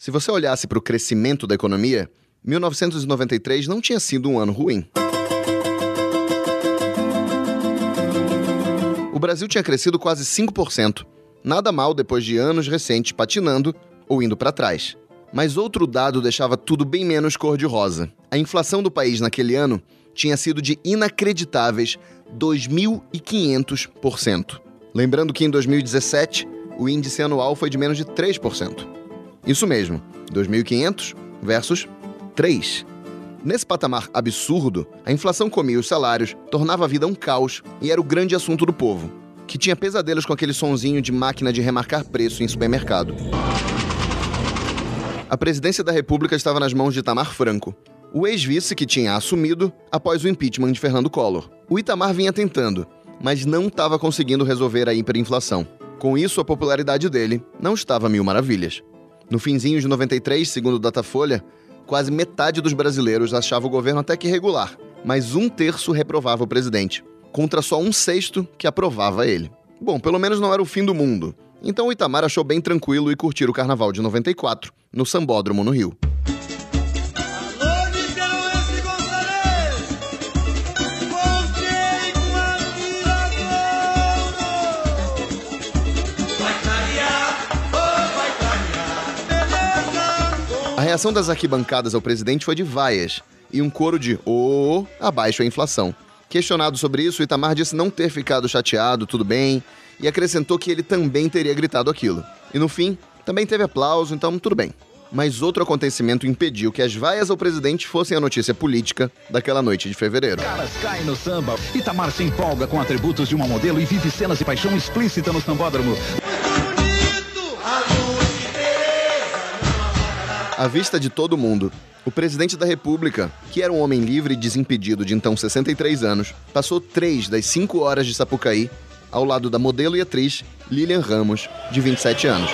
Se você olhasse para o crescimento da economia, 1993 não tinha sido um ano ruim. O Brasil tinha crescido quase 5%, nada mal depois de anos recentes patinando ou indo para trás. Mas outro dado deixava tudo bem menos cor-de-rosa. A inflação do país naquele ano tinha sido de inacreditáveis 2.500%. Lembrando que em 2017, o índice anual foi de menos de 3%. Isso mesmo, 2.500 versus 3. Nesse patamar absurdo, a inflação comia os salários, tornava a vida um caos e era o grande assunto do povo, que tinha pesadelos com aquele sonzinho de máquina de remarcar preço em supermercado. A presidência da República estava nas mãos de Itamar Franco, o ex-vice que tinha assumido após o impeachment de Fernando Collor. O Itamar vinha tentando, mas não estava conseguindo resolver a hiperinflação. Com isso, a popularidade dele não estava mil maravilhas. No finzinho de 93, segundo o Datafolha, quase metade dos brasileiros achava o governo até que regular, mas um terço reprovava o presidente, contra só um sexto que aprovava ele. Bom, pelo menos não era o fim do mundo. Então o Itamar achou bem tranquilo e curtir o carnaval de 94, no Sambódromo, no Rio. Reação das arquibancadas ao presidente foi de vaias e um coro de ô oh, abaixo a inflação. Questionado sobre isso, Itamar disse não ter ficado chateado, tudo bem, e acrescentou que ele também teria gritado aquilo. E no fim, também teve aplauso, então tudo bem. Mas outro acontecimento impediu que as vaias ao presidente fossem a notícia política daquela noite de fevereiro. Caras caem no samba. Itamar se empolga com atributos de uma modelo e vive cenas de paixão explícita no sambódromo. À vista de todo mundo, o presidente da República, que era um homem livre e desimpedido de então 63 anos, passou três das cinco horas de Sapucaí ao lado da modelo e atriz Lilian Ramos, de 27 anos.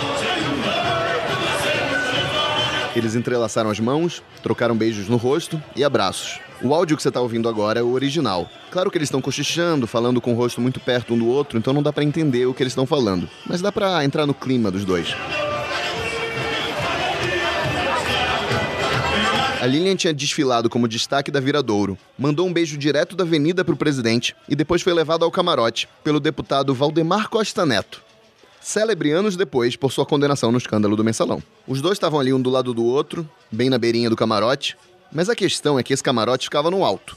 Eles entrelaçaram as mãos, trocaram beijos no rosto e abraços. O áudio que você está ouvindo agora é o original. Claro que eles estão cochichando, falando com o rosto muito perto um do outro, então não dá para entender o que eles estão falando, mas dá para entrar no clima dos dois. A Lilian tinha desfilado como destaque da Viradouro, mandou um beijo direto da avenida para o presidente e depois foi levado ao camarote pelo deputado Valdemar Costa Neto, célebre anos depois por sua condenação no escândalo do mensalão. Os dois estavam ali um do lado do outro, bem na beirinha do camarote, mas a questão é que esse camarote ficava no alto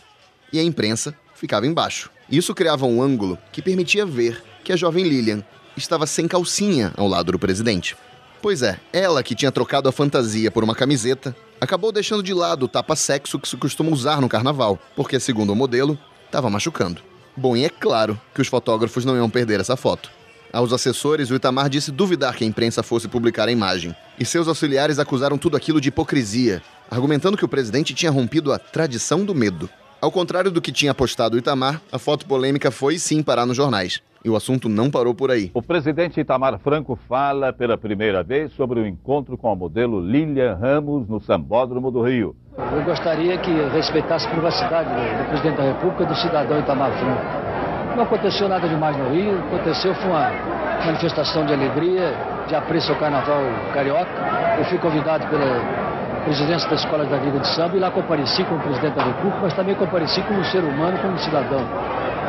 e a imprensa ficava embaixo. Isso criava um ângulo que permitia ver que a jovem Lilian estava sem calcinha ao lado do presidente. Pois é, ela que tinha trocado a fantasia por uma camiseta, acabou deixando de lado o tapa-sexo que se costuma usar no carnaval, porque, segundo o modelo, estava machucando. Bom, e é claro que os fotógrafos não iam perder essa foto. Aos assessores, o Itamar disse duvidar que a imprensa fosse publicar a imagem, e seus auxiliares acusaram tudo aquilo de hipocrisia, argumentando que o presidente tinha rompido a tradição do medo. Ao contrário do que tinha apostado o Itamar, a foto polêmica foi sim parar nos jornais. E o assunto não parou por aí. O presidente Itamar Franco fala pela primeira vez sobre o encontro com a modelo Lilian Ramos no Sambódromo do Rio. Eu gostaria que respeitasse a privacidade do presidente da República e do cidadão Itamar Franco. Não aconteceu nada demais no Rio, aconteceu foi uma manifestação de alegria, de apreço ao carnaval carioca. Eu fui convidado pela presidência da Escola da Liga de Samba e lá compareci como presidente da República, mas também compareci como ser humano, como cidadão.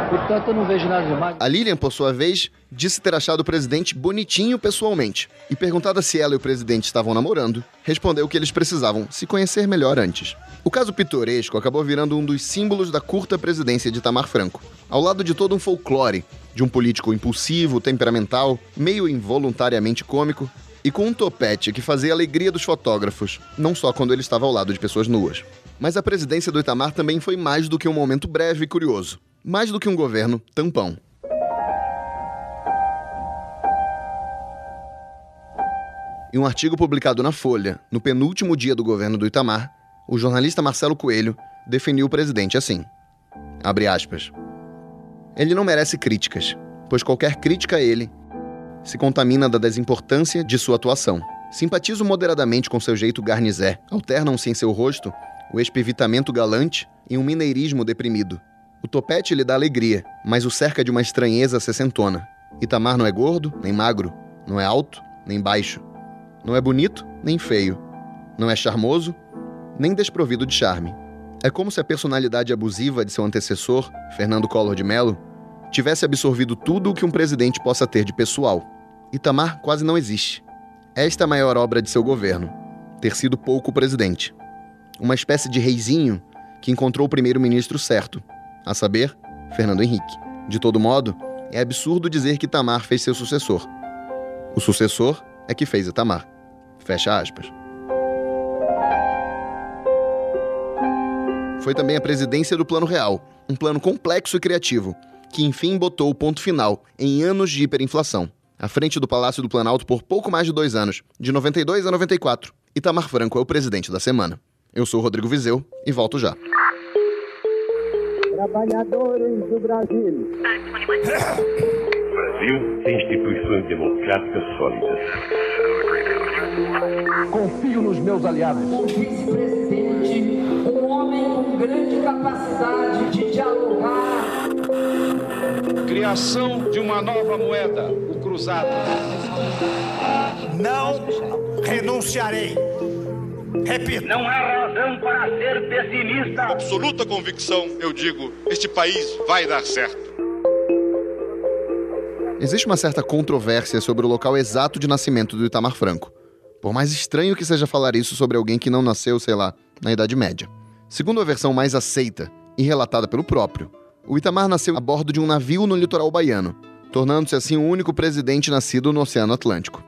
Portanto, eu não vejo nada demais. A Lilian, por sua vez, disse ter achado o presidente bonitinho pessoalmente. E perguntada se ela e o presidente estavam namorando, respondeu que eles precisavam se conhecer melhor antes. O caso pitoresco acabou virando um dos símbolos da curta presidência de Tamar Franco. Ao lado de todo um folclore, de um político impulsivo, temperamental, meio involuntariamente cômico, e com um topete que fazia a alegria dos fotógrafos, não só quando ele estava ao lado de pessoas nuas. Mas a presidência do Itamar também foi mais do que um momento breve e curioso mais do que um governo tampão. Em um artigo publicado na Folha, no penúltimo dia do governo do Itamar, o jornalista Marcelo Coelho definiu o presidente assim: abre aspas. Ele não merece críticas, pois qualquer crítica a ele se contamina da desimportância de sua atuação. Simpatizo moderadamente com seu jeito garnizé. Alternam-se em seu rosto o espivitamento galante e um mineirismo deprimido, o topete lhe dá alegria, mas o cerca de uma estranheza sessentona. Itamar não é gordo, nem magro, não é alto, nem baixo. Não é bonito, nem feio. Não é charmoso, nem desprovido de charme. É como se a personalidade abusiva de seu antecessor, Fernando Collor de Mello, tivesse absorvido tudo o que um presidente possa ter de pessoal. Itamar quase não existe. Esta é a maior obra de seu governo, ter sido pouco presidente. Uma espécie de reizinho que encontrou o primeiro-ministro certo, a saber, Fernando Henrique. De todo modo, é absurdo dizer que Itamar fez seu sucessor. O sucessor é que fez Itamar. Fecha aspas. Foi também a presidência do Plano Real, um plano complexo e criativo, que enfim botou o ponto final em anos de hiperinflação. À frente do Palácio do Planalto por pouco mais de dois anos, de 92 a 94, Itamar Franco é o presidente da semana. Eu sou Rodrigo Vizeu e volto já. Trabalhadores do Brasil. O Brasil tem instituições democráticas sólidas. Confio nos meus aliados. O vice-presidente, um homem com grande capacidade de dialogar. Criação de uma nova moeda, o cruzado. Não renunciarei. Repito. Não há razão para ser pessimista. Absoluta convicção, eu digo, este país vai dar certo. Existe uma certa controvérsia sobre o local exato de nascimento do Itamar Franco. Por mais estranho que seja falar isso sobre alguém que não nasceu, sei lá, na Idade Média. Segundo a versão mais aceita e relatada pelo próprio, o Itamar nasceu a bordo de um navio no litoral baiano, tornando-se assim o único presidente nascido no Oceano Atlântico.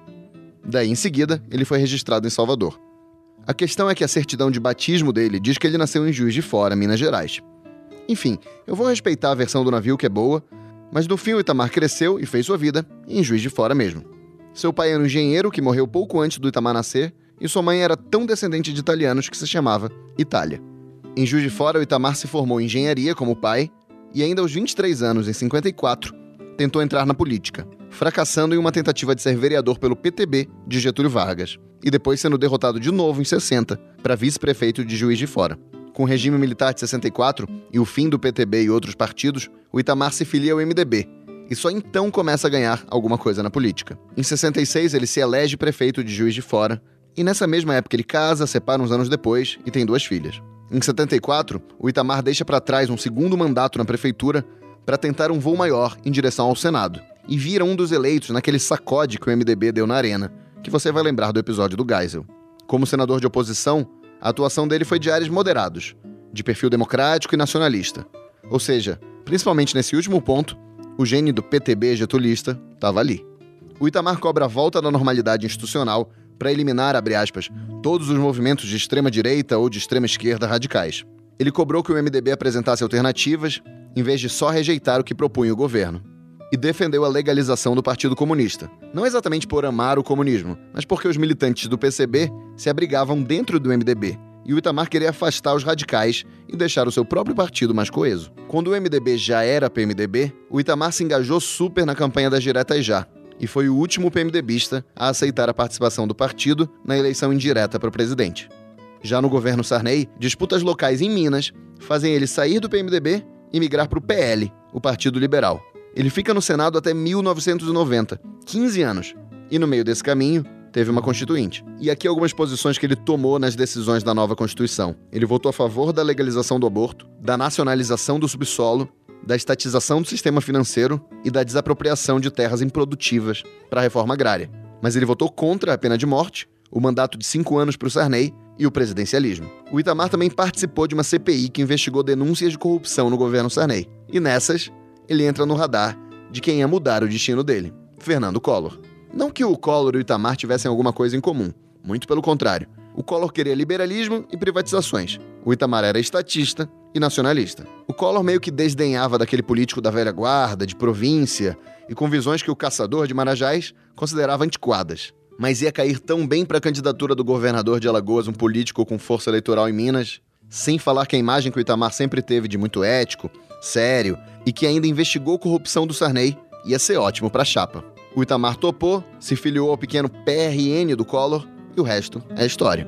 Daí, em seguida, ele foi registrado em Salvador. A questão é que a certidão de batismo dele diz que ele nasceu em Juiz de Fora, Minas Gerais. Enfim, eu vou respeitar a versão do navio que é boa, mas no fim o Itamar cresceu e fez sua vida em Juiz de Fora mesmo. Seu pai era um engenheiro que morreu pouco antes do Itamar nascer, e sua mãe era tão descendente de italianos que se chamava Itália. Em Juiz de Fora, o Itamar se formou em engenharia como pai, e ainda aos 23 anos, em 54, tentou entrar na política, fracassando em uma tentativa de ser vereador pelo PTB de Getúlio Vargas, e depois sendo derrotado de novo em 60 para vice-prefeito de Juiz de Fora. Com o regime militar de 64 e o fim do PTB e outros partidos, o Itamar se filia ao MDB, e só então começa a ganhar alguma coisa na política. Em 66, ele se elege prefeito de Juiz de Fora, e nessa mesma época ele casa, separa uns anos depois e tem duas filhas. Em 74, o Itamar deixa para trás um segundo mandato na prefeitura para tentar um voo maior em direção ao Senado, e vira um dos eleitos naquele sacode que o MDB deu na arena, que você vai lembrar do episódio do Geisel. Como senador de oposição, a atuação dele foi de áreas moderados, de perfil democrático e nacionalista. Ou seja, principalmente nesse último ponto, o gene do PTB getulista estava ali. O Itamar cobra a volta da normalidade institucional para eliminar, abre aspas, todos os movimentos de extrema direita ou de extrema esquerda radicais. Ele cobrou que o MDB apresentasse alternativas, em vez de só rejeitar o que propunha o governo. E defendeu a legalização do Partido Comunista. Não exatamente por amar o comunismo, mas porque os militantes do PCB se abrigavam dentro do MDB e o Itamar queria afastar os radicais e deixar o seu próprio partido mais coeso. Quando o MDB já era PMDB, o Itamar se engajou super na campanha das diretas já, e foi o último PMDBista a aceitar a participação do partido na eleição indireta para o presidente. Já no governo Sarney, disputas locais em Minas fazem ele sair do PMDB e migrar para o PL, o Partido Liberal. Ele fica no Senado até 1990, 15 anos, e no meio desse caminho, teve uma constituinte. E aqui algumas posições que ele tomou nas decisões da nova Constituição. Ele votou a favor da legalização do aborto, da nacionalização do subsolo, da estatização do sistema financeiro e da desapropriação de terras improdutivas para a reforma agrária. Mas ele votou contra a pena de morte, o mandato de cinco anos para o Sarney e o presidencialismo. O Itamar também participou de uma CPI que investigou denúncias de corrupção no governo Sarney. E nessas, ele entra no radar de quem ia mudar o destino dele, Fernando Collor. Não que o Collor e o Itamar tivessem alguma coisa em comum, muito pelo contrário. O Collor queria liberalismo e privatizações. O Itamar era estatista e nacionalista. O Collor meio que desdenhava daquele político da velha guarda, de província, e com visões que o caçador de Marajás considerava antiquadas. Mas ia cair tão bem para a candidatura do governador de Alagoas, um político com força eleitoral em Minas, sem falar que a imagem que o Itamar sempre teve de muito ético, sério e que ainda investigou corrupção do Sarney ia ser ótimo para a chapa. O Itamar topou, se filiou ao pequeno PRN do Collor e o resto é história.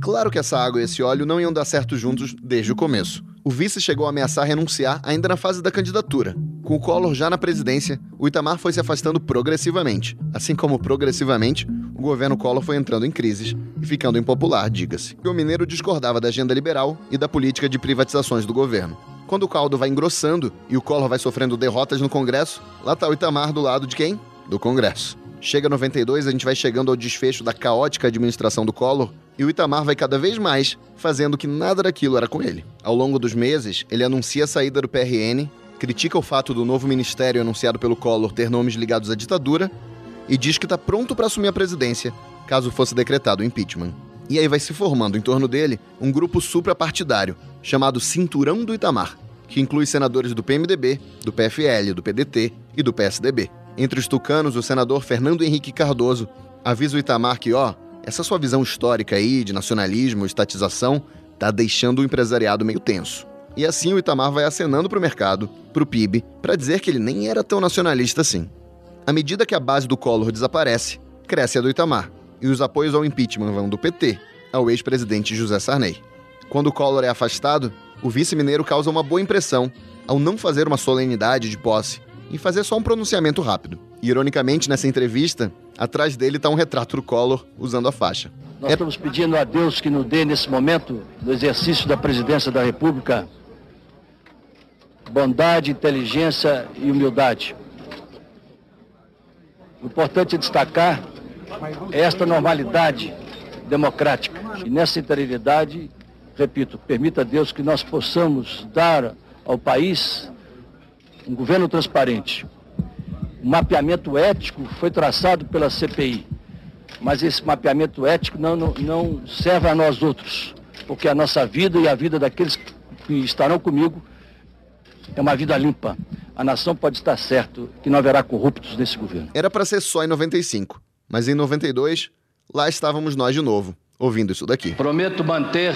Claro que essa água e esse óleo não iam dar certo juntos desde o começo. O vice chegou a ameaçar renunciar ainda na fase da candidatura. Com o Collor já na presidência, o Itamar foi se afastando progressivamente. Assim como progressivamente, o governo Collor foi entrando em crises e ficando impopular, diga-se. O mineiro discordava da agenda liberal e da política de privatizações do governo. Quando o caldo vai engrossando e o Collor vai sofrendo derrotas no Congresso, lá está o Itamar do lado de quem? Do Congresso. Chega 92, a gente vai chegando ao desfecho da caótica administração do Collor e o Itamar vai cada vez mais fazendo que nada daquilo era com ele. Ao longo dos meses, ele anuncia a saída do PRN, critica o fato do novo ministério anunciado pelo Collor ter nomes ligados à ditadura e diz que está pronto para assumir a presidência caso fosse decretado o impeachment. E aí vai se formando em torno dele um grupo suprapartidário chamado Cinturão do Itamar, que inclui senadores do PMDB, do PFL, do PDT e do PSDB. Entre os tucanos, o senador Fernando Henrique Cardoso avisa o Itamar que, ó, essa sua visão histórica aí de nacionalismo, estatização, tá deixando o empresariado meio tenso. E assim o Itamar vai acenando para o mercado, para o PIB, para dizer que ele nem era tão nacionalista assim. À medida que a base do Collor desaparece, cresce a do Itamar, e os apoios ao impeachment vão do PT ao ex-presidente José Sarney. Quando o Collor é afastado, o vice-mineiro causa uma boa impressão ao não fazer uma solenidade de posse e fazer só um pronunciamento rápido. Ironicamente, nessa entrevista, atrás dele está um retrato do Collor usando a faixa. Nós é... estamos pedindo a Deus que nos dê, nesse momento, no exercício da presidência da República, bondade, inteligência e humildade. O importante é destacar esta normalidade democrática. E nessa interioridade, repito, permita a Deus que nós possamos dar ao país um governo transparente. Um mapeamento ético foi traçado pela CPI, mas esse mapeamento ético não, não, não serve a nós outros, porque a nossa vida e a vida daqueles que estarão comigo é uma vida limpa. A nação pode estar certo que não haverá corruptos nesse governo. Era para ser só em 95, mas em 92, lá estávamos nós de novo, ouvindo isso daqui. Prometo manter,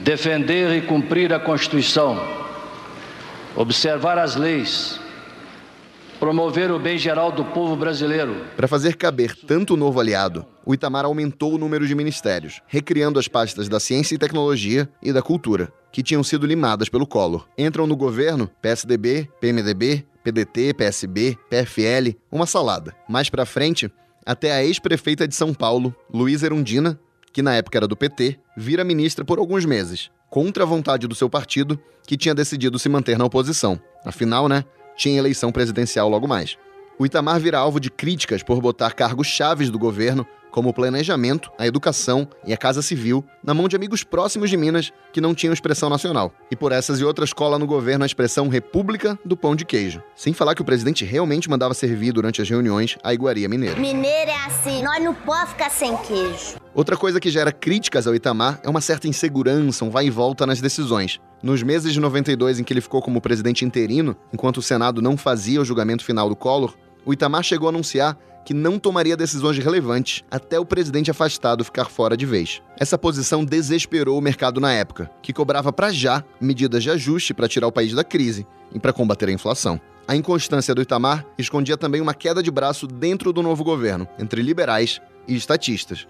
defender e cumprir a Constituição observar as leis, promover o bem geral do povo brasileiro. Para fazer caber tanto novo aliado, o Itamar aumentou o número de ministérios, recriando as pastas da Ciência e Tecnologia e da Cultura, que tinham sido limadas pelo Collor. Entram no governo PSDB, PMDB, PDT, PSB, PFL, uma salada. Mais para frente, até a ex-prefeita de São Paulo, Luísa Erundina, que na época era do PT, vira ministra por alguns meses contra a vontade do seu partido, que tinha decidido se manter na oposição. Afinal, né, tinha eleição presidencial logo mais. O Itamar vira alvo de críticas por botar cargos chaves do governo como o planejamento, a educação e a casa civil, na mão de amigos próximos de Minas que não tinham expressão nacional. E por essas e outras cola no governo a expressão República do Pão de Queijo. Sem falar que o presidente realmente mandava servir durante as reuniões a iguaria mineira. Mineiro é assim, nós não podemos ficar sem queijo. Outra coisa que gera críticas ao Itamar é uma certa insegurança, um vai e volta nas decisões. Nos meses de 92 em que ele ficou como presidente interino, enquanto o Senado não fazia o julgamento final do Collor, o Itamar chegou a anunciar que não tomaria decisões relevantes até o presidente afastado ficar fora de vez. Essa posição desesperou o mercado na época, que cobrava para já medidas de ajuste para tirar o país da crise e para combater a inflação. A inconstância do Itamar escondia também uma queda de braço dentro do novo governo, entre liberais e estatistas.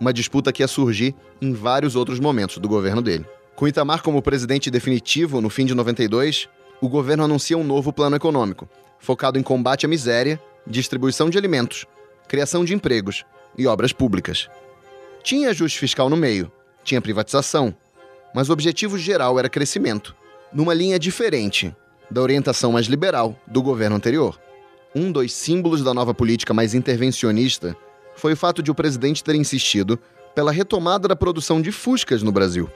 Uma disputa que ia surgir em vários outros momentos do governo dele. Com Itamar como presidente definitivo no fim de 92, o governo anuncia um novo plano econômico, focado em combate à miséria distribuição de alimentos, criação de empregos e obras públicas. Tinha ajuste fiscal no meio, tinha privatização, mas o objetivo geral era crescimento, numa linha diferente da orientação mais liberal do governo anterior. Um dos símbolos da nova política mais intervencionista foi o fato de o presidente ter insistido pela retomada da produção de fuscas no Brasil.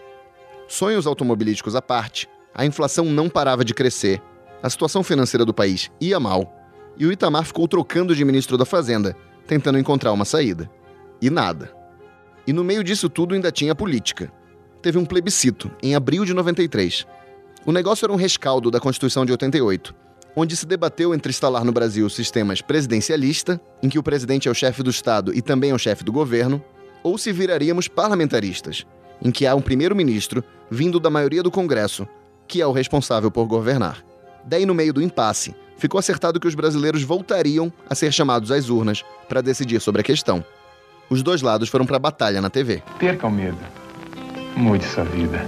Sonhos automobilísticos à parte, a inflação não parava de crescer, a situação financeira do país ia mal e o Itamar ficou trocando de ministro da Fazenda, tentando encontrar uma saída. E nada. E no meio disso tudo ainda tinha política. Teve um plebiscito, em abril de 93. O negócio era um rescaldo da Constituição de 88, onde se debateu entre instalar no Brasil sistemas presidencialista, em que o presidente é o chefe do Estado e também é o chefe do governo, ou se viraríamos parlamentaristas, em que há um primeiro-ministro vindo da maioria do Congresso, que é o responsável por governar. Daí, no meio do impasse, ficou acertado que os brasileiros voltariam a ser chamados às urnas para decidir sobre a questão. Os dois lados foram para a batalha na TV. Perca o medo. Mude sua vida.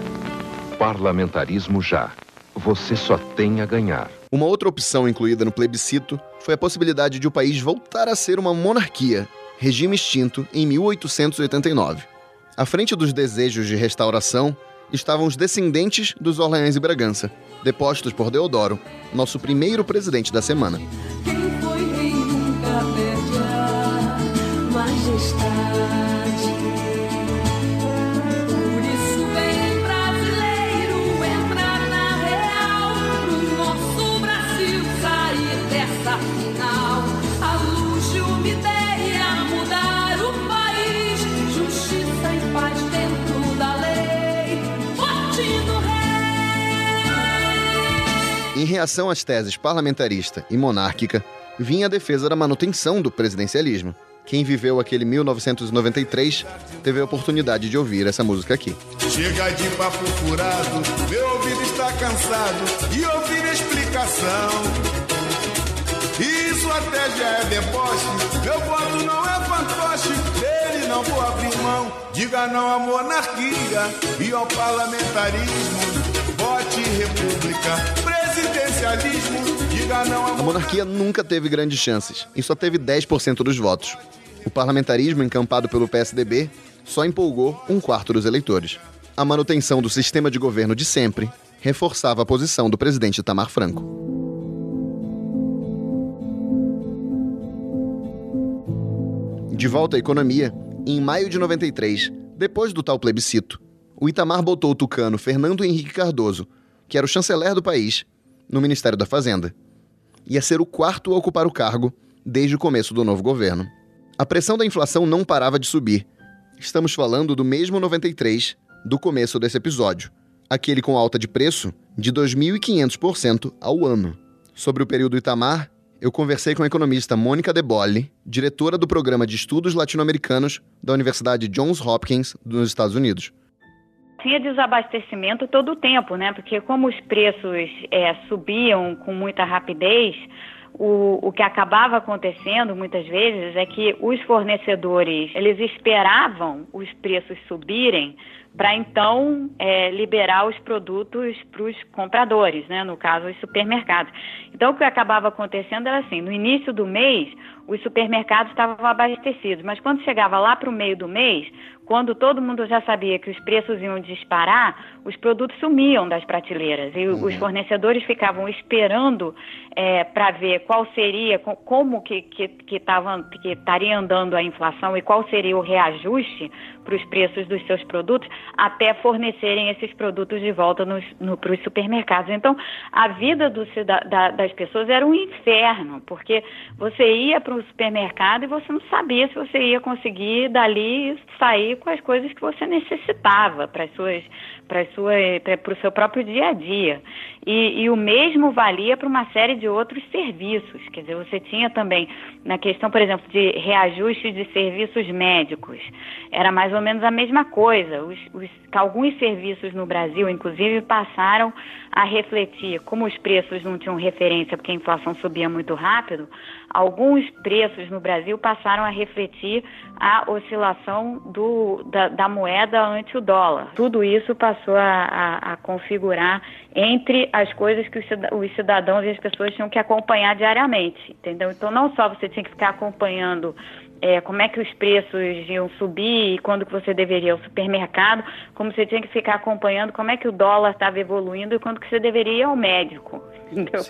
Parlamentarismo já. Você só tem a ganhar. Uma outra opção incluída no plebiscito foi a possibilidade de o país voltar a ser uma monarquia, regime extinto, em 1889. À frente dos desejos de restauração estavam os descendentes dos Orleans e Bragança, depostos por Deodoro, nosso primeiro presidente da semana. Reação às teses parlamentarista e monárquica, vinha a defesa da manutenção do presidencialismo. Quem viveu aquele 1993 teve a oportunidade de ouvir essa música aqui. Chega de papo furado, meu ouvido está cansado de ouvir explicação. Isso até já é deboche, meu voto não é fantoche, dele não vou abrir mão. Diga não à monarquia e ao parlamentarismo, vote república, A monarquia nunca teve grandes chances e só teve 10% dos votos. O parlamentarismo, encampado pelo PSDB, só empolgou um quarto dos eleitores. A manutenção do sistema de governo de sempre reforçava a posição do presidente Itamar Franco. De volta à economia, em maio de 93, depois do tal plebiscito, o Itamar botou o tucano Fernando Henrique Cardoso, que era o chanceler do país, no Ministério da Fazenda. Ia ser o quarto a ocupar o cargo desde o começo do novo governo. A pressão da inflação não parava de subir. Estamos falando do mesmo 93 do começo desse episódio, aquele com alta de preço de 2.500% ao ano. Sobre o período Itamar, eu conversei com a economista Mônica De Bolle, diretora do Programa de Estudos Latino-Americanos da Universidade Johns Hopkins, nos Estados Unidos. Tinha desabastecimento todo o tempo, né? Porque como os preços é, subiam com muita rapidez, o, o que acabava acontecendo muitas vezes é que os fornecedores eles esperavam os preços subirem para então é, liberar os produtos para os compradores, né? no caso os supermercados. Então o que acabava acontecendo era assim, no início do mês os supermercados estavam abastecidos, mas quando chegava lá para o meio do mês, quando todo mundo já sabia que os preços iam disparar, os produtos sumiam das prateleiras e uhum. os fornecedores ficavam esperando é, para ver qual seria, como que que que, que estaria andando a inflação e qual seria o reajuste para os preços dos seus produtos, até fornecerem esses produtos de volta no, para os supermercados. Então, a vida do, da, das pessoas era um inferno, porque você ia para o supermercado e você não sabia se você ia conseguir dali sair com as coisas que você necessitava para as suas para o seu próprio dia a dia. E, e o mesmo valia para uma série de outros serviços. Quer dizer, você tinha também, na questão, por exemplo, de reajuste de serviços médicos, era mais ou menos a mesma coisa. Os, os, alguns serviços no Brasil, inclusive, passaram a refletir, como os preços não tinham referência porque a inflação subia muito rápido, alguns preços no Brasil passaram a refletir a oscilação do, da, da moeda ante o dólar. Tudo isso passou a, a, a, configurar entre as coisas que os cidadãos e as pessoas tinham que acompanhar diariamente, entendeu? Então não só você tinha que ficar acompanhando é, como é que os preços iam subir e quando que você deveria ir ao supermercado, como você tinha que ficar acompanhando como é que o dólar estava evoluindo e quando que você deveria ir ao médico, entendeu?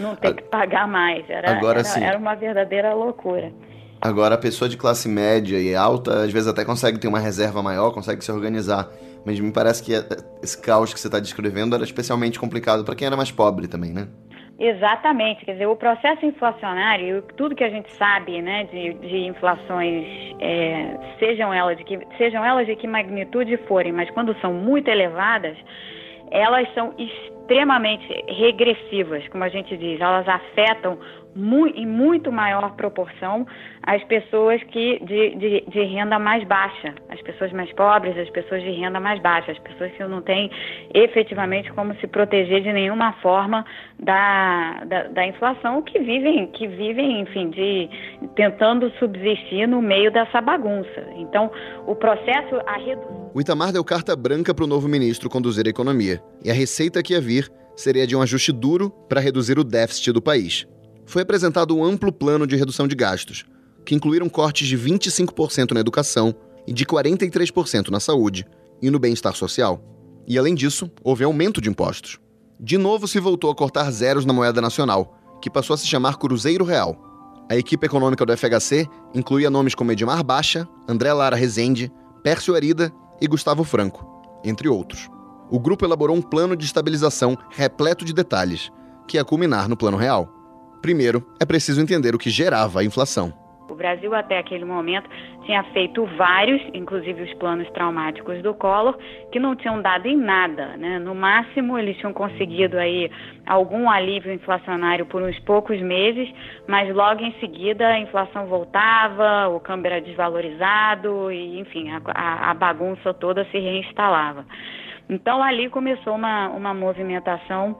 não ter que pagar mais. Era, Agora, era, sim. era uma verdadeira loucura. Agora, a pessoa de classe média e alta, às vezes até consegue ter uma reserva maior, consegue se organizar. Mas me parece que esse caos que você está descrevendo era especialmente complicado para quem era mais pobre também, né? Exatamente, quer dizer, o processo inflacionário, tudo que a gente sabe, né, de, de inflações, é, sejam elas de que sejam elas de que magnitude forem, mas quando são muito elevadas, elas são extremamente regressivas, como a gente diz, elas afetam em muito maior proporção as pessoas que de, de, de, renda mais baixa, as pessoas mais pobres, as pessoas de renda mais baixa, as pessoas que não têm efetivamente como se proteger de nenhuma forma da, da, da inflação, que vivem, que vivem, enfim, de tentando subsistir no meio dessa bagunça. Então, o processo a. O Itamar deu carta branca para o novo ministro conduzir a economia, e a receita que ia vir seria de um ajuste duro para reduzir o déficit do país foi apresentado um amplo plano de redução de gastos, que incluíram cortes de 25% na educação e de 43% na saúde e no bem-estar social. E além disso, houve aumento de impostos. De novo se voltou a cortar zeros na moeda nacional, que passou a se chamar Cruzeiro Real. A equipe econômica do FHC incluía nomes como Edmar Baixa, André Lara Rezende, Pércio Arida e Gustavo Franco, entre outros. O grupo elaborou um plano de estabilização repleto de detalhes, que ia culminar no Plano Real. Primeiro, é preciso entender o que gerava a inflação. O Brasil, até aquele momento, tinha feito vários, inclusive os planos traumáticos do Collor, que não tinham dado em nada. Né? No máximo, eles tinham conseguido aí algum alívio inflacionário por uns poucos meses, mas logo em seguida a inflação voltava, o câmbio era desvalorizado e, enfim, a, a bagunça toda se reinstalava. Então, ali começou uma, uma movimentação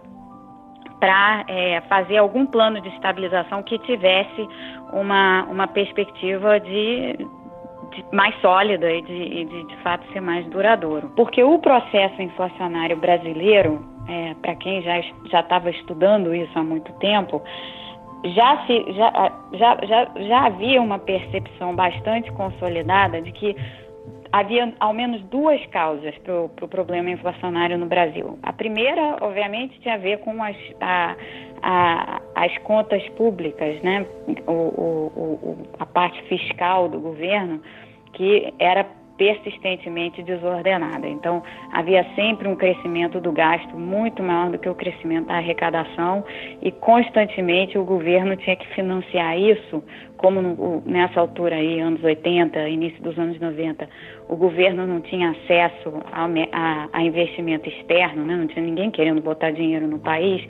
para é, fazer algum plano de estabilização que tivesse uma, uma perspectiva de, de mais sólida e de, de, de fato ser mais duradouro. Porque o processo inflacionário brasileiro, é, para quem já estava estudando isso há muito tempo, já, se, já, já, já, já havia uma percepção bastante consolidada de que havia ao menos duas causas para o pro problema inflacionário no Brasil. A primeira, obviamente, tinha a ver com as, a, a, as contas públicas, né? O, o, o, a parte fiscal do governo, que era persistentemente desordenada. Então, havia sempre um crescimento do gasto muito maior do que o crescimento da arrecadação e constantemente o governo tinha que financiar isso, como no, nessa altura aí, anos 80, início dos anos 90, o governo não tinha acesso a, a, a investimento externo, né? não tinha ninguém querendo botar dinheiro no país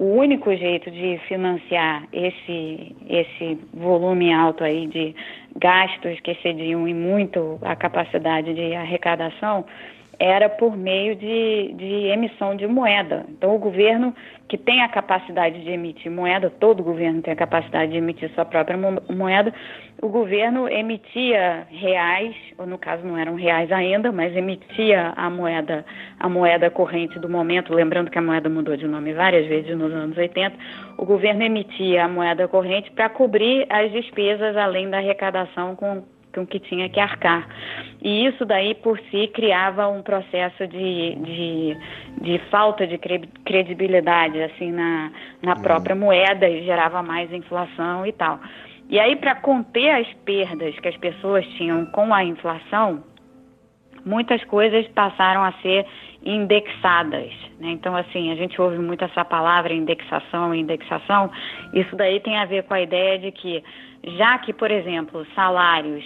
o único jeito de financiar esse, esse volume alto aí de gastos que excediam em muito a capacidade de arrecadação era por meio de, de emissão de moeda. Então, o governo que tem a capacidade de emitir moeda, todo governo tem a capacidade de emitir sua própria moeda, o governo emitia reais, ou no caso não eram reais ainda, mas emitia a moeda, a moeda corrente do momento, lembrando que a moeda mudou de nome várias vezes nos anos 80, o governo emitia a moeda corrente para cobrir as despesas além da arrecadação com com que tinha que arcar. E isso daí por si criava um processo de, de, de falta de credibilidade assim na, na própria moeda e gerava mais inflação e tal. E aí para conter as perdas que as pessoas tinham com a inflação, muitas coisas passaram a ser indexadas. Né? Então, assim, a gente ouve muito essa palavra indexação, indexação. Isso daí tem a ver com a ideia de que, já que, por exemplo, salários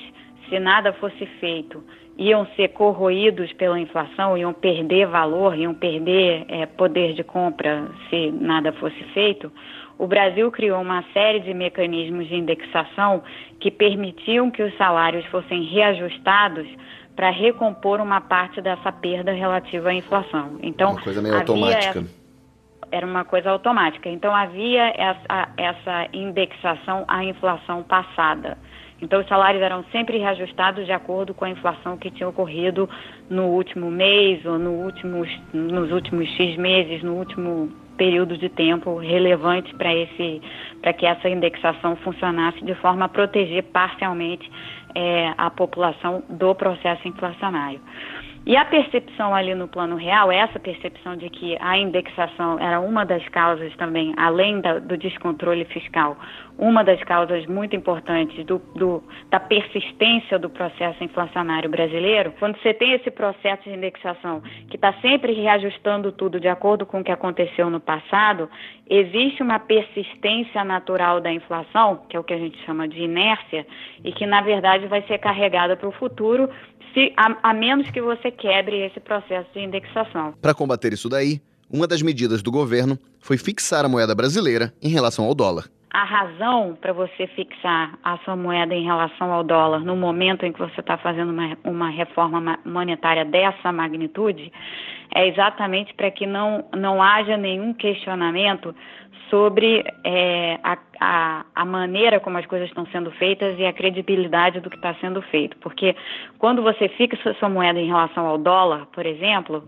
se nada fosse feito, iam ser corroídos pela inflação, iam perder valor, iam perder é, poder de compra se nada fosse feito, o Brasil criou uma série de mecanismos de indexação que permitiam que os salários fossem reajustados para recompor uma parte dessa perda relativa à inflação. Então, uma coisa meio automática. Essa, era uma coisa automática. Então havia essa, essa indexação à inflação passada. Então, os salários eram sempre reajustados de acordo com a inflação que tinha ocorrido no último mês ou no últimos, nos últimos X meses, no último período de tempo relevante para esse para que essa indexação funcionasse de forma a proteger parcialmente é, a população do processo inflacionário. E a percepção ali no plano real, essa percepção de que a indexação era uma das causas também, além da, do descontrole fiscal, uma das causas muito importantes do, do, da persistência do processo inflacionário brasileiro, quando você tem esse processo de indexação que está sempre reajustando tudo de acordo com o que aconteceu no passado, existe uma persistência natural da inflação, que é o que a gente chama de inércia, e que na verdade vai ser carregada para o futuro se, a, a menos que você quebre esse processo de indexação. Para combater isso daí, uma das medidas do governo foi fixar a moeda brasileira em relação ao dólar. a razão para você fixar a sua moeda em relação ao dólar no momento em que você está fazendo uma, uma reforma monetária dessa magnitude é exatamente para que não, não haja nenhum questionamento sobre é, a, a, a, maneira como as coisas estão sendo feitas e a credibilidade do que está sendo feito. Porque quando você fixa sua moeda em relação ao dólar, por exemplo,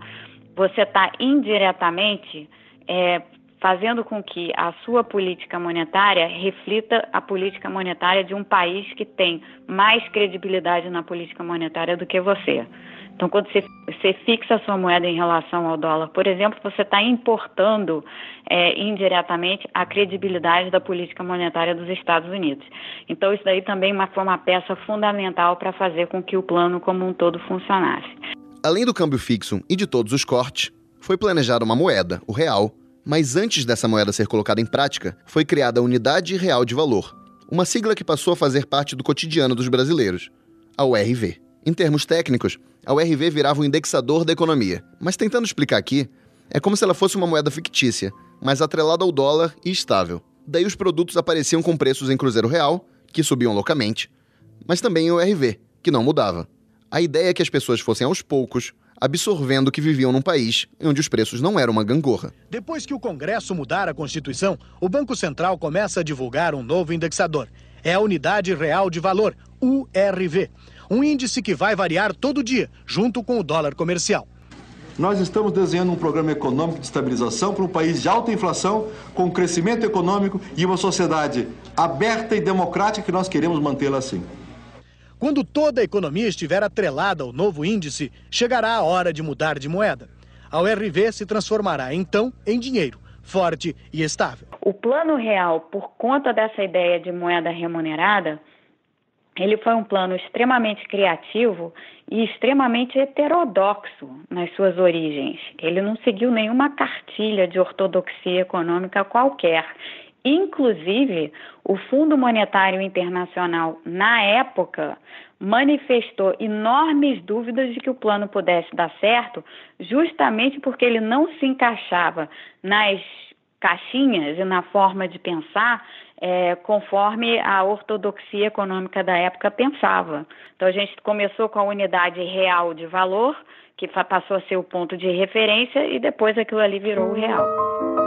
você está indiretamente é, fazendo com que a sua política monetária reflita a política monetária de um país que tem mais credibilidade na política monetária do que você. Então, quando você, fixa a sua moeda em relação ao dólar, por exemplo, você está importando é, indiretamente a credibilidade da política monetária dos Estados Unidos. Então, isso daí também foi uma peça fundamental para fazer com que o plano como um todo funcionasse. Além do câmbio fixo e de todos os cortes, foi planejada uma moeda, o real, mas antes dessa moeda ser colocada em prática, foi criada a Unidade Real de Valor, uma sigla que passou a fazer parte do cotidiano dos brasileiros, a URV. Em termos técnicos, a URV virava um indexador da economia. Mas tentando explicar aqui, é como se ela fosse uma moeda fictícia, mas atrelada ao dólar e estável. Daí os produtos apareciam com preços em Cruzeiro Real, que subiam loucamente, mas também em URV, que não mudava. A ideia é que as pessoas fossem aos poucos absorvendo que viviam num país onde os preços não eram uma gangorra. Depois que o Congresso mudar a Constituição, o Banco Central começa a divulgar um novo indexador. É a Unidade Real de Valor, URV um índice que vai variar todo dia, junto com o dólar comercial. Nós estamos desenhando um programa econômico de estabilização para um país de alta inflação, com crescimento econômico e uma sociedade aberta e democrática que nós queremos mantê-la assim. Quando toda a economia estiver atrelada ao novo índice, chegará a hora de mudar de moeda. A URV se transformará então em dinheiro, forte e estável. O plano real, por conta dessa ideia de moeda remunerada, ele foi um plano extremamente criativo e extremamente heterodoxo nas suas origens. Ele não seguiu nenhuma cartilha de ortodoxia econômica qualquer. Inclusive, o Fundo Monetário Internacional, na época, manifestou enormes dúvidas de que o plano pudesse dar certo, justamente porque ele não se encaixava nas caixinhas e na forma de pensar é, conforme a ortodoxia econômica da época pensava. Então a gente começou com a unidade real de valor, que passou a ser o ponto de referência, e depois aquilo ali virou o real.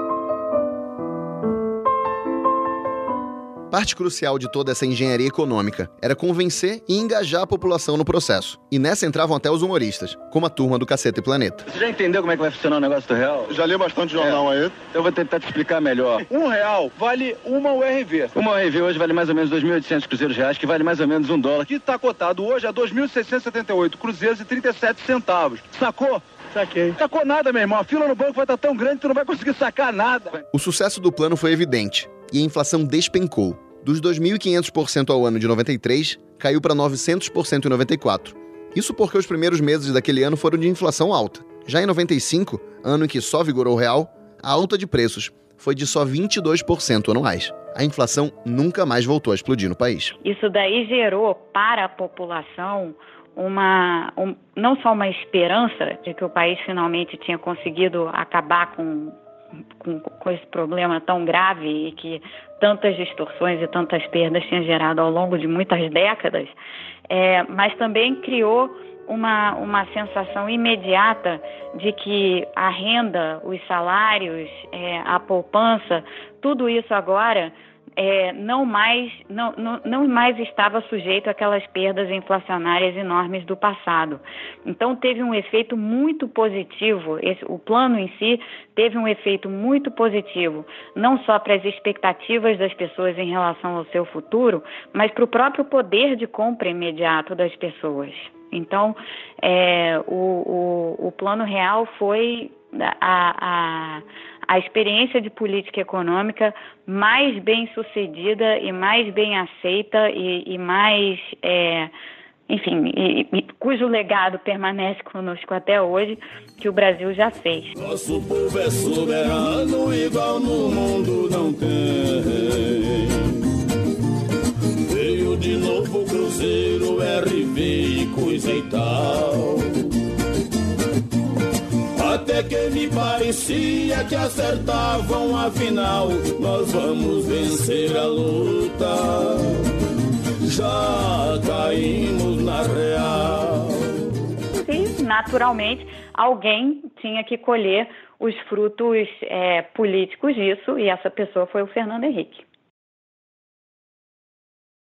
Parte crucial de toda essa engenharia econômica era convencer e engajar a população no processo. E nessa entravam até os humoristas, como a turma do Caceta e Planeta. Você já entendeu como é que vai funcionar o negócio do real? Já li bastante jornal é. aí. Eu vou tentar te explicar melhor. Um real vale uma URV. Uma URV hoje vale mais ou menos 2.800 cruzeiros reais, que vale mais ou menos um dólar. Que está cotado hoje a 2.678 cruzeiros e 37 centavos. Sacou? Saquei. Sacou nada, meu irmão. A fila no banco vai estar tão grande que tu não vai conseguir sacar nada. O sucesso do plano foi evidente e a inflação despencou. Dos 2.500% ao ano de 93, caiu para 900% em 94. Isso porque os primeiros meses daquele ano foram de inflação alta. Já em 95, ano em que só vigorou o real, a alta de preços foi de só 22% anuais. A inflação nunca mais voltou a explodir no país. Isso daí gerou para a população uma um, não só uma esperança de que o país finalmente tinha conseguido acabar com com, com esse problema tão grave e que tantas distorções e tantas perdas tinha gerado ao longo de muitas décadas, é, mas também criou uma, uma sensação imediata de que a renda, os salários, é, a poupança, tudo isso agora é, não, mais, não, não, não mais estava sujeito àquelas perdas inflacionárias enormes do passado. Então, teve um efeito muito positivo, esse, o plano em si teve um efeito muito positivo, não só para as expectativas das pessoas em relação ao seu futuro, mas para o próprio poder de compra imediato das pessoas. Então, é, o, o, o plano real foi a, a a experiência de política econômica mais bem sucedida e mais bem aceita e, e mais, é, enfim, e, e, cujo legado permanece conosco até hoje, que o Brasil já fez. Nosso povo é soberano, igual no mundo não tem. Veio de novo o Cruzeiro, RV e coisa e tal. Até até que me parecia que acertavam, afinal, nós vamos vencer a luta. Já caímos na real. E, naturalmente, alguém tinha que colher os frutos é, políticos disso, e essa pessoa foi o Fernando Henrique.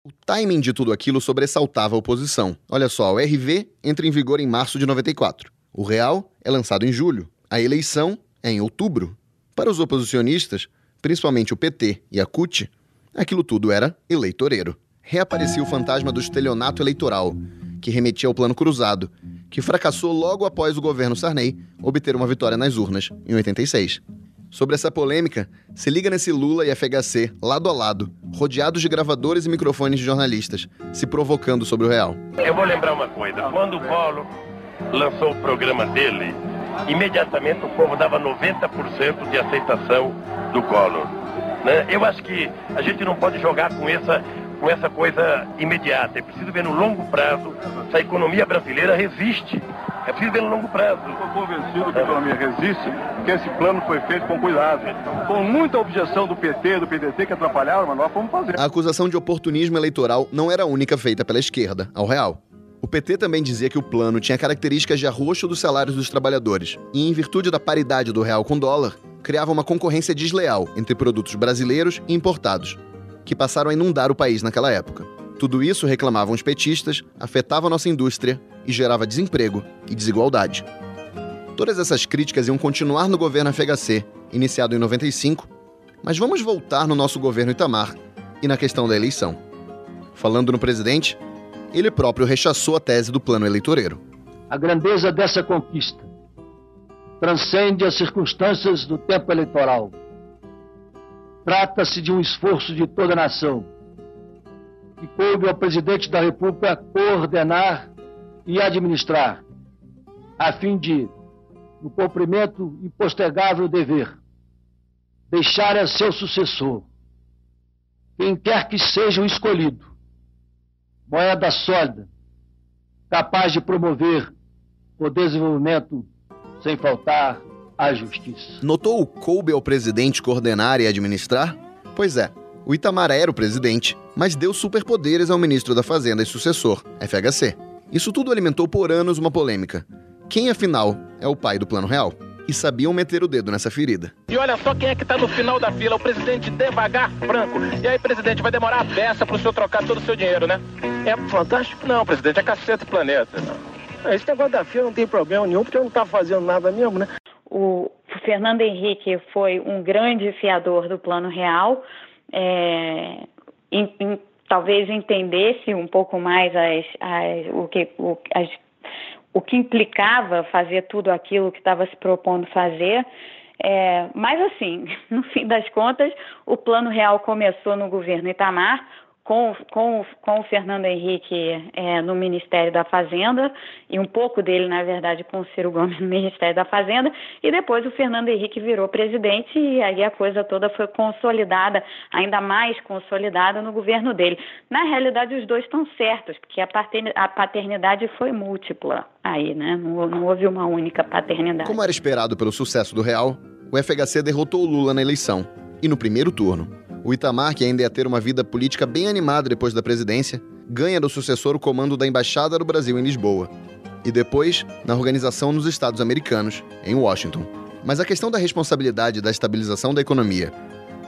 O timing de tudo aquilo sobressaltava a oposição. Olha só, o RV entra em vigor em março de 94. O Real é lançado em julho. A eleição é em outubro. Para os oposicionistas, principalmente o PT e a CUT, aquilo tudo era eleitoreiro. Reaparecia o fantasma do estelionato eleitoral, que remetia ao plano cruzado, que fracassou logo após o governo Sarney obter uma vitória nas urnas, em 86. Sobre essa polêmica, se liga nesse Lula e FHC, lado a lado, rodeados de gravadores e microfones de jornalistas, se provocando sobre o real. Eu vou lembrar uma coisa: quando o Collor lançou o programa dele, imediatamente o povo dava 90% de aceitação do Collor. Né? Eu acho que a gente não pode jogar com essa, com essa coisa imediata. É preciso ver no longo prazo se a economia brasileira resiste. É preciso ver no longo prazo. Estou convencido que a economia resiste, que esse plano foi feito com cuidado. Com muita objeção do PT, do PDT que atrapalharam, mas nós fomos fazer. A acusação de oportunismo eleitoral não era a única feita pela esquerda, ao real. O PT também dizia que o plano tinha características de arroxo dos salários dos trabalhadores e, em virtude da paridade do real com dólar, criava uma concorrência desleal entre produtos brasileiros e importados, que passaram a inundar o país naquela época. Tudo isso, reclamavam os petistas, afetava nossa indústria e gerava desemprego e desigualdade. Todas essas críticas iam continuar no governo FHC, iniciado em 95, mas vamos voltar no nosso governo Itamar e na questão da eleição. Falando no presidente, ele próprio rechaçou a tese do plano eleitoreiro. A grandeza dessa conquista transcende as circunstâncias do tempo eleitoral. Trata-se de um esforço de toda a nação que coube ao presidente da República coordenar e administrar, a fim de, no cumprimento impostergável dever, deixar a seu sucessor, quem quer que seja o escolhido, moeda sólida, capaz de promover o desenvolvimento sem faltar à justiça. Notou o coube ao presidente coordenar e administrar? Pois é, o Itamar era o presidente, mas deu superpoderes ao ministro da Fazenda e sucessor, FHC. Isso tudo alimentou por anos uma polêmica. Quem, afinal, é o pai do Plano Real? E sabiam meter o dedo nessa ferida. E olha só quem é que tá no final da fila, o presidente Devagar Franco. E aí, presidente, vai demorar a beça pro senhor trocar todo o seu dinheiro, né? É fantástico? Não, presidente, é cacete planeta. Não. Esse negócio da fila não tem problema nenhum, porque eu não tá fazendo nada mesmo, né? O Fernando Henrique foi um grande fiador do Plano Real, é, em, em, talvez entendesse um pouco mais as, as, o, que, o, as, o que implicava fazer tudo aquilo que estava se propondo fazer. É, mas assim, no fim das contas, o plano real começou no governo Itamar, com, com, com o Fernando Henrique é, no Ministério da Fazenda, e um pouco dele, na verdade, com o Ciro Gomes no Ministério da Fazenda, e depois o Fernando Henrique virou presidente, e aí a coisa toda foi consolidada, ainda mais consolidada no governo dele. Na realidade, os dois estão certos, porque a paternidade foi múltipla aí, né? Não, não houve uma única paternidade. Como era esperado pelo sucesso do Real, o FHC derrotou o Lula na eleição, e no primeiro turno. O Itamar, que ainda ia ter uma vida política bem animada depois da presidência, ganha do sucessor o comando da Embaixada do Brasil em Lisboa. E depois, na organização nos Estados Americanos, em Washington. Mas a questão da responsabilidade da estabilização da economia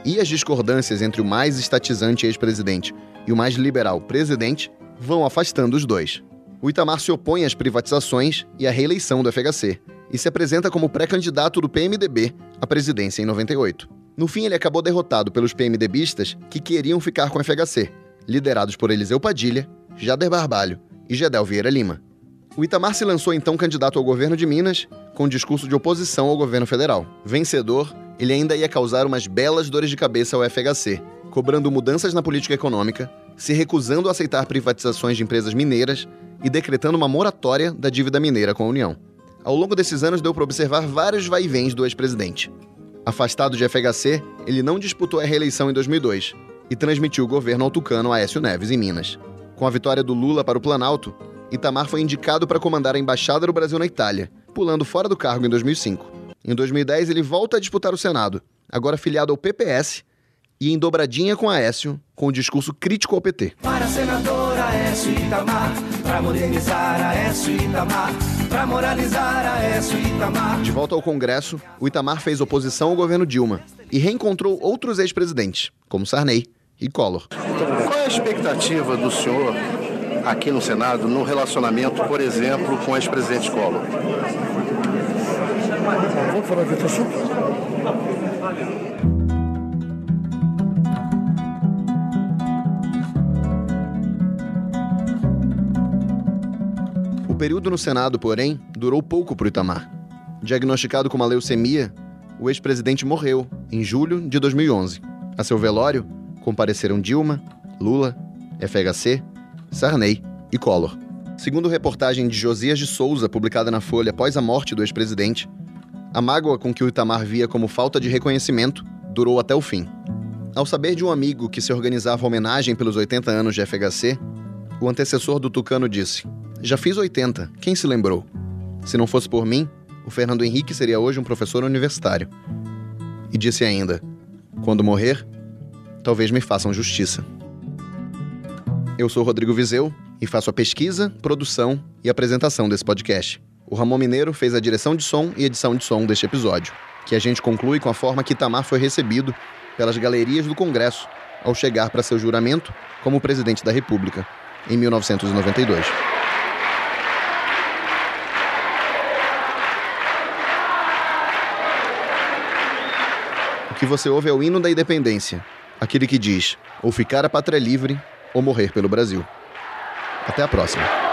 e as discordâncias entre o mais estatizante ex-presidente e o mais liberal presidente vão afastando os dois. O Itamar se opõe às privatizações e à reeleição do FHC e se apresenta como pré-candidato do PMDB à presidência em 98. No fim, ele acabou derrotado pelos PMDBistas que queriam ficar com o FHC, liderados por Eliseu Padilha, Jader Barbalho e Gedel Vieira Lima. O Itamar se lançou então candidato ao governo de Minas, com um discurso de oposição ao governo federal. Vencedor, ele ainda ia causar umas belas dores de cabeça ao FHC, cobrando mudanças na política econômica, se recusando a aceitar privatizações de empresas mineiras e decretando uma moratória da dívida mineira com a União. Ao longo desses anos, deu para observar vários vai-vens do ex-presidente. Afastado de FHC, ele não disputou a reeleição em 2002 e transmitiu o governo ao tucano Aécio Neves em Minas. Com a vitória do Lula para o Planalto, Itamar foi indicado para comandar a Embaixada do Brasil na Itália, pulando fora do cargo em 2005. Em 2010, ele volta a disputar o Senado, agora filiado ao PPS e em dobradinha com Aécio, com o discurso crítico ao PT. Para senador Aécio Itamar, para modernizar Aécio Itamar, para moralizar Aécio Itamar. De volta ao Congresso, o Itamar fez oposição ao governo Dilma e reencontrou outros ex-presidentes, como Sarney e Collor. Qual é a expectativa do senhor aqui no Senado no relacionamento, por exemplo, com o ex-presidente Collor? Vamos falar de período no Senado, porém, durou pouco para o Itamar. Diagnosticado com uma leucemia, o ex-presidente morreu em julho de 2011. A seu velório, compareceram Dilma, Lula, FHC, Sarney e Collor. Segundo reportagem de Josias de Souza, publicada na Folha após a morte do ex-presidente, a mágoa com que o Itamar via como falta de reconhecimento durou até o fim. Ao saber de um amigo que se organizava homenagem pelos 80 anos de FHC, o antecessor do Tucano disse: Já fiz 80, quem se lembrou? Se não fosse por mim, o Fernando Henrique seria hoje um professor universitário. E disse ainda: Quando morrer, talvez me façam justiça. Eu sou Rodrigo Vizeu e faço a pesquisa, produção e apresentação desse podcast. O Ramon Mineiro fez a direção de som e edição de som deste episódio, que a gente conclui com a forma que Itamar foi recebido pelas galerias do Congresso ao chegar para seu juramento como presidente da República, em 1992. Que você ouve é o hino da independência, aquele que diz: ou ficar a pátria livre ou morrer pelo Brasil. Até a próxima.